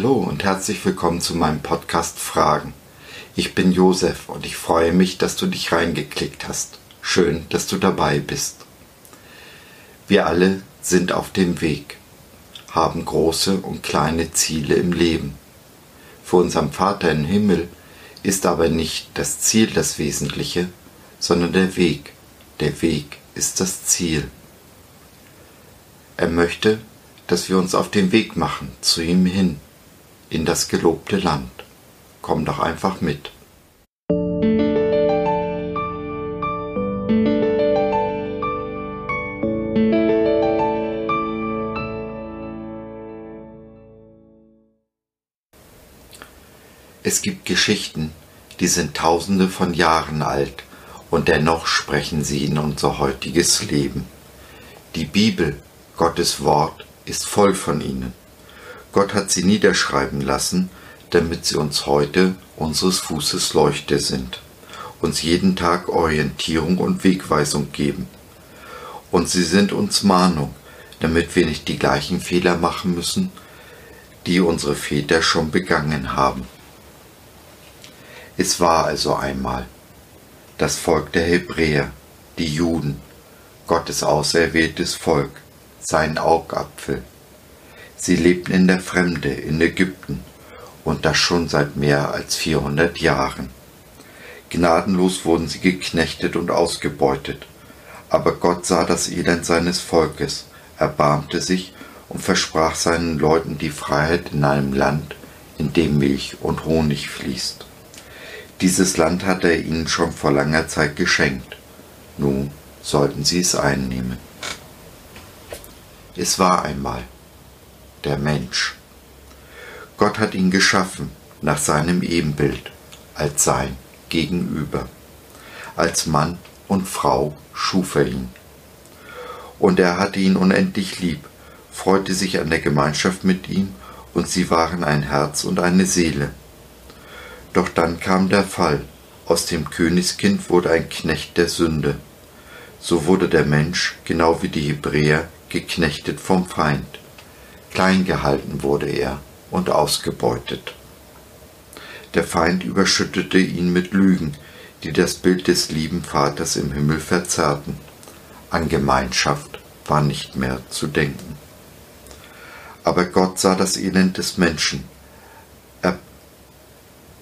Hallo und herzlich willkommen zu meinem Podcast Fragen. Ich bin Josef und ich freue mich, dass du dich reingeklickt hast. Schön, dass du dabei bist. Wir alle sind auf dem Weg, haben große und kleine Ziele im Leben. Für unseren Vater im Himmel ist aber nicht das Ziel das Wesentliche, sondern der Weg. Der Weg ist das Ziel. Er möchte, dass wir uns auf den Weg machen zu ihm hin, in das gelobte Land. Komm doch einfach mit. Es gibt Geschichten, die sind tausende von Jahren alt und dennoch sprechen sie in unser heutiges Leben. Die Bibel, Gottes Wort, ist voll von ihnen. Gott hat sie niederschreiben lassen, damit sie uns heute unseres Fußes Leuchte sind, uns jeden Tag Orientierung und Wegweisung geben. Und sie sind uns Mahnung, damit wir nicht die gleichen Fehler machen müssen, die unsere Väter schon begangen haben. Es war also einmal das Volk der Hebräer, die Juden, Gottes auserwähltes Volk, sein Augapfel. Sie lebten in der Fremde in Ägypten und das schon seit mehr als 400 Jahren. Gnadenlos wurden sie geknechtet und ausgebeutet, aber Gott sah das Elend seines Volkes, erbarmte sich und versprach seinen Leuten die Freiheit in einem Land, in dem Milch und Honig fließt. Dieses Land hatte er ihnen schon vor langer Zeit geschenkt. Nun sollten sie es einnehmen. Es war einmal der Mensch. Gott hat ihn geschaffen nach seinem Ebenbild, als sein Gegenüber. Als Mann und Frau schuf er ihn. Und er hatte ihn unendlich lieb, freute sich an der Gemeinschaft mit ihm, und sie waren ein Herz und eine Seele. Doch dann kam der Fall, aus dem Königskind wurde ein Knecht der Sünde. So wurde der Mensch, genau wie die Hebräer, geknechtet vom Feind. Klein gehalten wurde er und ausgebeutet. Der Feind überschüttete ihn mit Lügen, die das Bild des lieben Vaters im Himmel verzerrten. An Gemeinschaft war nicht mehr zu denken. Aber Gott sah das Elend des Menschen. Er,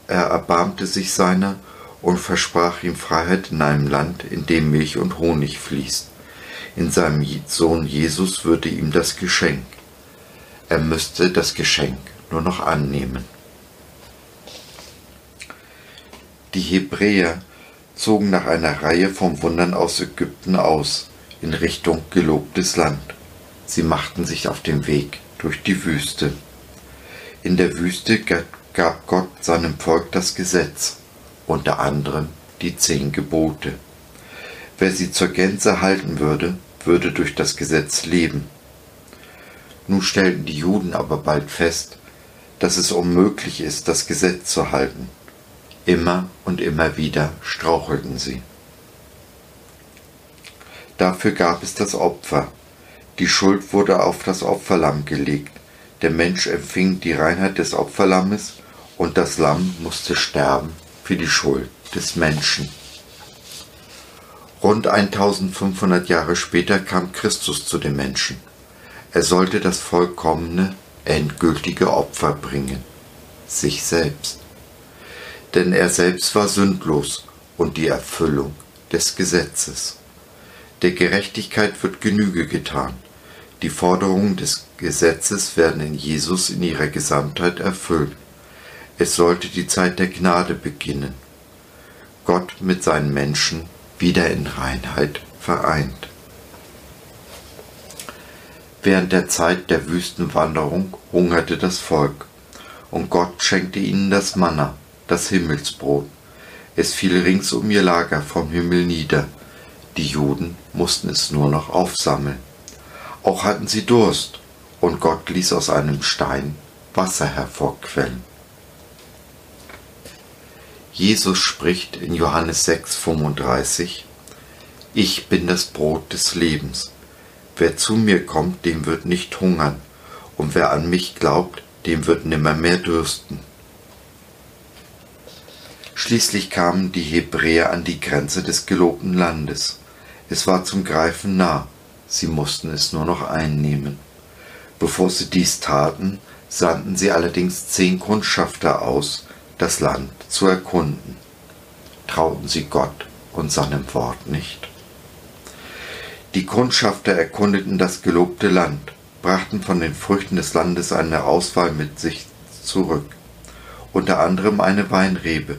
er erbarmte sich seiner und versprach ihm Freiheit in einem Land, in dem Milch und Honig fließt. In seinem Sohn Jesus würde ihm das Geschenk. Er müsste das Geschenk nur noch annehmen. Die Hebräer zogen nach einer Reihe von Wundern aus Ägypten aus, in Richtung gelobtes Land. Sie machten sich auf den Weg durch die Wüste. In der Wüste gab Gott seinem Volk das Gesetz, unter anderem die zehn Gebote. Wer sie zur Gänze halten würde, würde durch das Gesetz leben. Nun stellten die Juden aber bald fest, dass es unmöglich ist, das Gesetz zu halten. Immer und immer wieder strauchelten sie. Dafür gab es das Opfer. Die Schuld wurde auf das Opferlamm gelegt. Der Mensch empfing die Reinheit des Opferlammes und das Lamm musste sterben für die Schuld des Menschen. Rund 1500 Jahre später kam Christus zu den Menschen. Er sollte das vollkommene, endgültige Opfer bringen, sich selbst. Denn er selbst war sündlos und die Erfüllung des Gesetzes. Der Gerechtigkeit wird Genüge getan. Die Forderungen des Gesetzes werden in Jesus in ihrer Gesamtheit erfüllt. Es sollte die Zeit der Gnade beginnen. Gott mit seinen Menschen wieder in Reinheit vereint. Während der Zeit der Wüstenwanderung hungerte das Volk, und Gott schenkte ihnen das Manna, das Himmelsbrot. Es fiel rings um ihr Lager vom Himmel nieder. Die Juden mussten es nur noch aufsammeln. Auch hatten sie Durst, und Gott ließ aus einem Stein Wasser hervorquellen. Jesus spricht in Johannes 6,35 Ich bin das Brot des Lebens. Wer zu mir kommt, dem wird nicht hungern, und wer an mich glaubt, dem wird nimmermehr dürsten. Schließlich kamen die Hebräer an die Grenze des gelobten Landes. Es war zum Greifen nah, sie mussten es nur noch einnehmen. Bevor sie dies taten, sandten sie allerdings zehn Kundschafter aus, das Land zu erkunden. Trauten sie Gott und seinem Wort nicht? Die Kundschafter erkundeten das gelobte Land, brachten von den Früchten des Landes eine Auswahl mit sich zurück, unter anderem eine Weinrebe,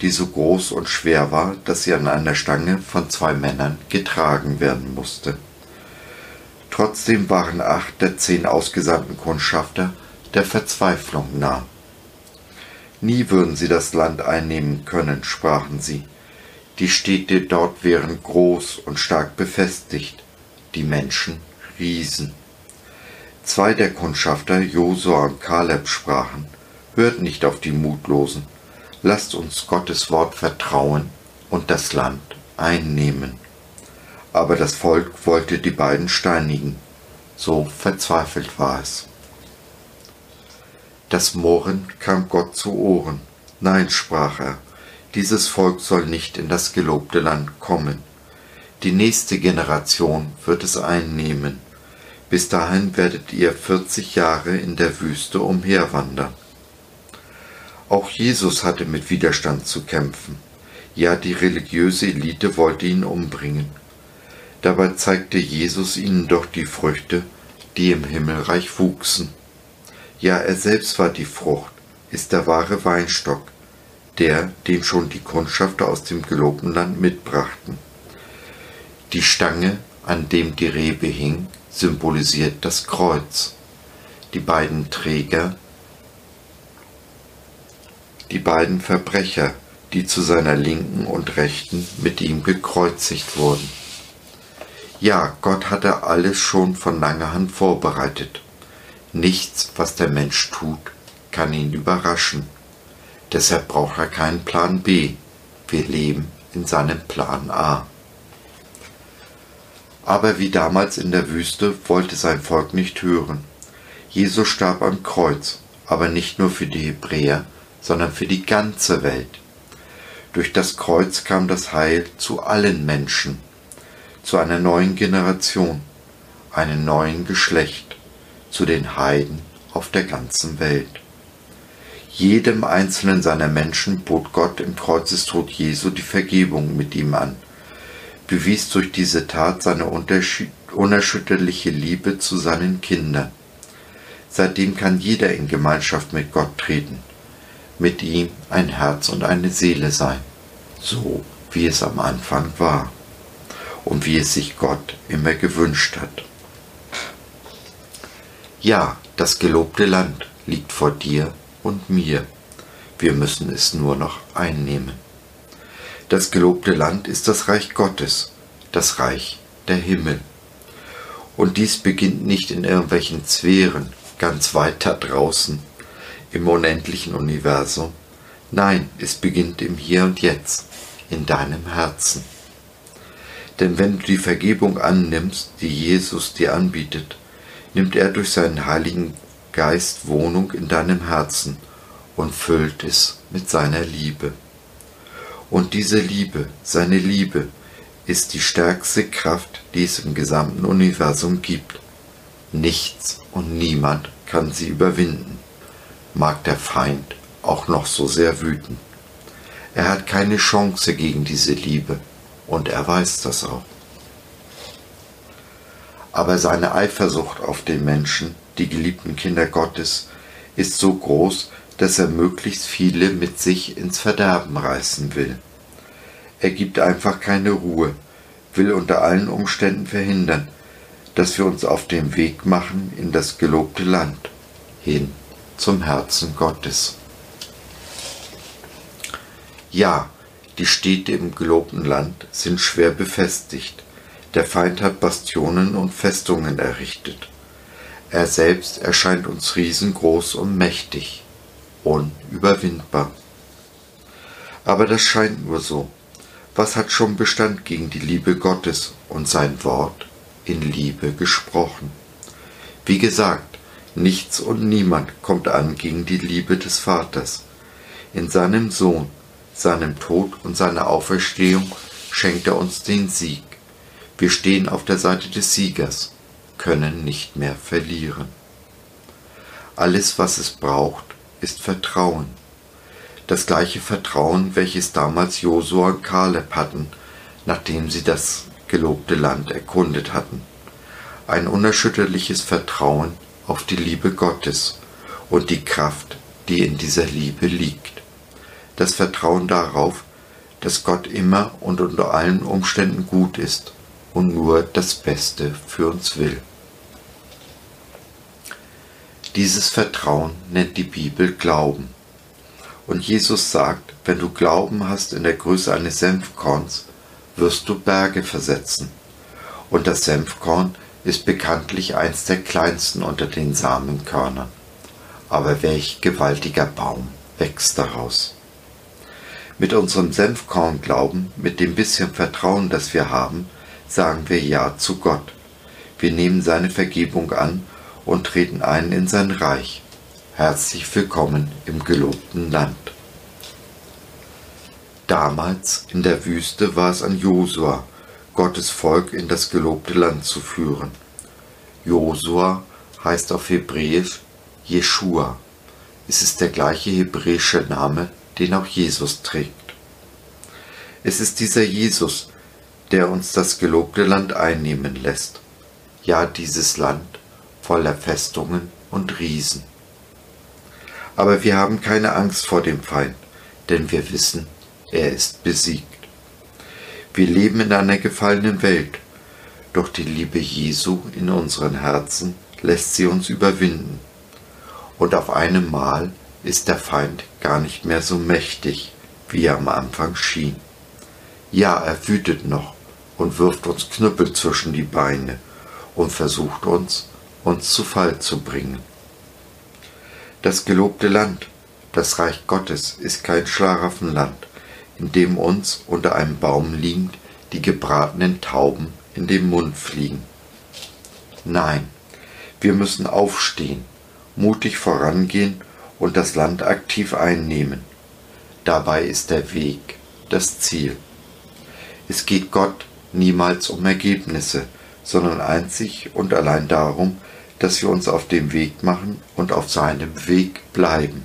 die so groß und schwer war, dass sie an einer Stange von zwei Männern getragen werden musste. Trotzdem waren acht der zehn ausgesandten Kundschafter der Verzweiflung nah. Nie würden sie das Land einnehmen können, sprachen sie. Die Städte dort wären groß und stark befestigt, die Menschen Riesen. Zwei der Kundschafter, Josua und Kaleb, sprachen, hört nicht auf die Mutlosen, lasst uns Gottes Wort vertrauen und das Land einnehmen. Aber das Volk wollte die beiden steinigen, so verzweifelt war es. Das Murren kam Gott zu Ohren. Nein, sprach er, dieses Volk soll nicht in das gelobte Land kommen. Die nächste Generation wird es einnehmen. Bis dahin werdet ihr 40 Jahre in der Wüste umherwandern. Auch Jesus hatte mit Widerstand zu kämpfen. Ja, die religiöse Elite wollte ihn umbringen. Dabei zeigte Jesus ihnen doch die Früchte, die im Himmelreich wuchsen. Ja, er selbst war die Frucht, ist der wahre Weinstock, der, den schon die Kundschafter aus dem gelobten Land mitbrachten. Die Stange, an dem die Rebe hing, symbolisiert das Kreuz. Die beiden Träger die beiden Verbrecher, die zu seiner Linken und Rechten mit ihm gekreuzigt wurden. Ja, Gott hatte alles schon von langer Hand vorbereitet. Nichts, was der Mensch tut, kann ihn überraschen. Deshalb braucht er keinen Plan B. Wir leben in seinem Plan A. Aber wie damals in der Wüste wollte sein Volk nicht hören. Jesus starb am Kreuz, aber nicht nur für die Hebräer, sondern für die ganze Welt. Durch das Kreuz kam das Heil zu allen Menschen, zu einer neuen Generation, einem neuen Geschlecht, zu den Heiden auf der ganzen Welt. Jedem einzelnen seiner Menschen bot Gott im Kreuzestod Jesu die Vergebung mit ihm an, bewies durch diese Tat seine unerschütterliche Liebe zu seinen Kindern. Seitdem kann jeder in Gemeinschaft mit Gott treten mit ihm ein Herz und eine Seele sein, so wie es am Anfang war und wie es sich Gott immer gewünscht hat. Ja, das gelobte Land liegt vor dir und mir. Wir müssen es nur noch einnehmen. Das gelobte Land ist das Reich Gottes, das Reich der Himmel. Und dies beginnt nicht in irgendwelchen Sphären ganz weit da draußen, im unendlichen Universum. Nein, es beginnt im Hier und Jetzt, in deinem Herzen. Denn wenn du die Vergebung annimmst, die Jesus dir anbietet, nimmt er durch seinen Heiligen Geist Wohnung in deinem Herzen und füllt es mit seiner Liebe. Und diese Liebe, seine Liebe, ist die stärkste Kraft, die es im gesamten Universum gibt. Nichts und niemand kann sie überwinden mag der Feind auch noch so sehr wüten. Er hat keine Chance gegen diese Liebe und er weiß das auch. Aber seine Eifersucht auf den Menschen, die geliebten Kinder Gottes, ist so groß, dass er möglichst viele mit sich ins Verderben reißen will. Er gibt einfach keine Ruhe, will unter allen Umständen verhindern, dass wir uns auf den Weg machen in das gelobte Land hin zum Herzen Gottes. Ja, die Städte im gelobten Land sind schwer befestigt. Der Feind hat Bastionen und Festungen errichtet. Er selbst erscheint uns riesengroß und mächtig, unüberwindbar. Aber das scheint nur so. Was hat schon Bestand gegen die Liebe Gottes und sein Wort in Liebe gesprochen? Wie gesagt, Nichts und niemand kommt an gegen die Liebe des Vaters. In seinem Sohn, seinem Tod und seiner Auferstehung schenkt er uns den Sieg. Wir stehen auf der Seite des Siegers, können nicht mehr verlieren. Alles, was es braucht, ist Vertrauen. Das gleiche Vertrauen, welches damals Josua und Kaleb hatten, nachdem sie das gelobte Land erkundet hatten. Ein unerschütterliches Vertrauen auf die Liebe Gottes und die Kraft, die in dieser Liebe liegt. Das Vertrauen darauf, dass Gott immer und unter allen Umständen gut ist und nur das Beste für uns will. Dieses Vertrauen nennt die Bibel Glauben. Und Jesus sagt, wenn du Glauben hast in der Größe eines Senfkorns, wirst du Berge versetzen. Und das Senfkorn ist bekanntlich eins der kleinsten unter den Samenkörnern. Aber welch gewaltiger Baum wächst daraus. Mit unserem Senfkornglauben, mit dem bisschen Vertrauen, das wir haben, sagen wir Ja zu Gott. Wir nehmen seine Vergebung an und treten ein in sein Reich. Herzlich willkommen im gelobten Land. Damals in der Wüste war es an Josua, Gottes Volk in das gelobte Land zu führen. Josua heißt auf Hebräisch Jeshua. Es ist der gleiche hebräische Name, den auch Jesus trägt. Es ist dieser Jesus, der uns das gelobte Land einnehmen lässt. Ja, dieses Land, voller Festungen und Riesen. Aber wir haben keine Angst vor dem Feind, denn wir wissen, er ist besiegt. Wir leben in einer gefallenen Welt, doch die Liebe Jesu in unseren Herzen lässt sie uns überwinden. Und auf einem Mal ist der Feind gar nicht mehr so mächtig, wie er am Anfang schien. Ja, er wütet noch und wirft uns Knüppel zwischen die Beine und versucht uns, uns zu Fall zu bringen. Das gelobte Land, das Reich Gottes, ist kein Schlaraffenland, in dem uns unter einem Baum liegend die gebratenen Tauben in den Mund fliegen. Nein, wir müssen aufstehen, mutig vorangehen und das Land aktiv einnehmen. Dabei ist der Weg das Ziel. Es geht Gott niemals um Ergebnisse, sondern einzig und allein darum, dass wir uns auf dem Weg machen und auf seinem Weg bleiben.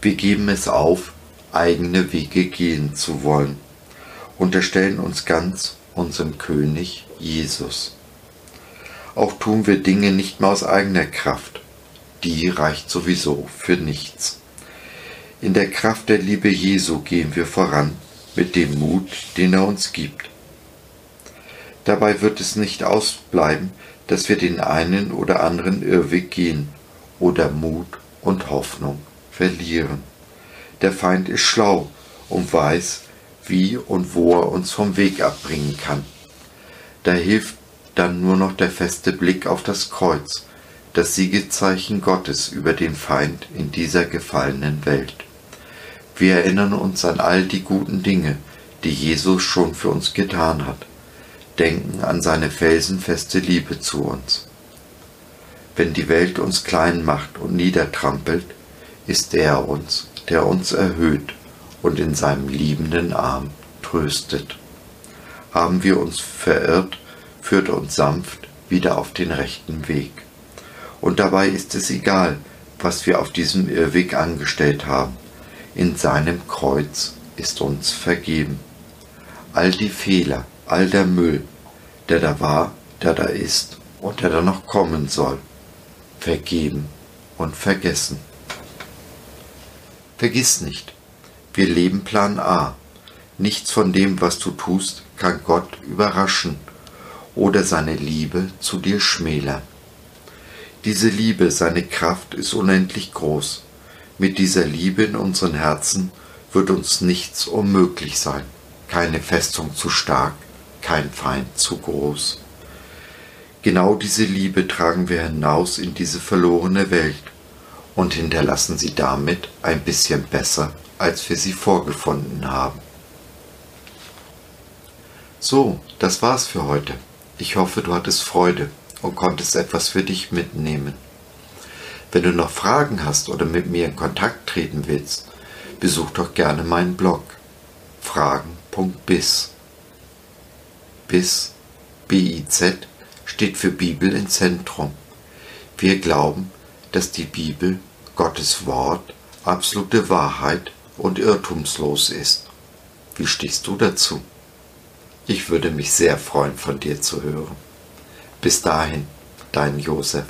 Wir geben es auf, eigene Wege gehen zu wollen, unterstellen uns ganz unserem König Jesus. Auch tun wir Dinge nicht mehr aus eigener Kraft, die reicht sowieso für nichts. In der Kraft der Liebe Jesu gehen wir voran mit dem Mut, den er uns gibt. Dabei wird es nicht ausbleiben, dass wir den einen oder anderen Irrweg gehen oder Mut und Hoffnung verlieren. Der Feind ist schlau und weiß, wie und wo er uns vom Weg abbringen kann. Da hilft dann nur noch der feste Blick auf das Kreuz, das Siegezeichen Gottes über den Feind in dieser gefallenen Welt. Wir erinnern uns an all die guten Dinge, die Jesus schon für uns getan hat denken an seine felsenfeste Liebe zu uns. Wenn die Welt uns klein macht und niedertrampelt, ist er uns, der uns erhöht und in seinem liebenden Arm tröstet. Haben wir uns verirrt, führt uns sanft wieder auf den rechten Weg. Und dabei ist es egal, was wir auf diesem Irrweg angestellt haben. In seinem Kreuz ist uns vergeben. All die Fehler, all der Müll, der da war, der da ist und der da noch kommen soll, vergeben und vergessen. Vergiss nicht, wir leben Plan A. Nichts von dem, was du tust, kann Gott überraschen oder seine Liebe zu dir schmälern. Diese Liebe, seine Kraft ist unendlich groß. Mit dieser Liebe in unseren Herzen wird uns nichts unmöglich sein, keine Festung zu stark, kein Feind zu groß. Genau diese Liebe tragen wir hinaus in diese verlorene Welt und hinterlassen sie damit ein bisschen besser, als wir sie vorgefunden haben. So, das war's für heute. Ich hoffe, du hattest Freude und konntest etwas für dich mitnehmen. Wenn du noch Fragen hast oder mit mir in Kontakt treten willst, besuch doch gerne meinen Blog fragen.biz. Biz, B-I-Z, steht für Bibel im Zentrum. Wir glauben, dass die Bibel, Gottes Wort, absolute Wahrheit und irrtumslos ist. Wie stehst du dazu? Ich würde mich sehr freuen, von dir zu hören. Bis dahin, dein Josef.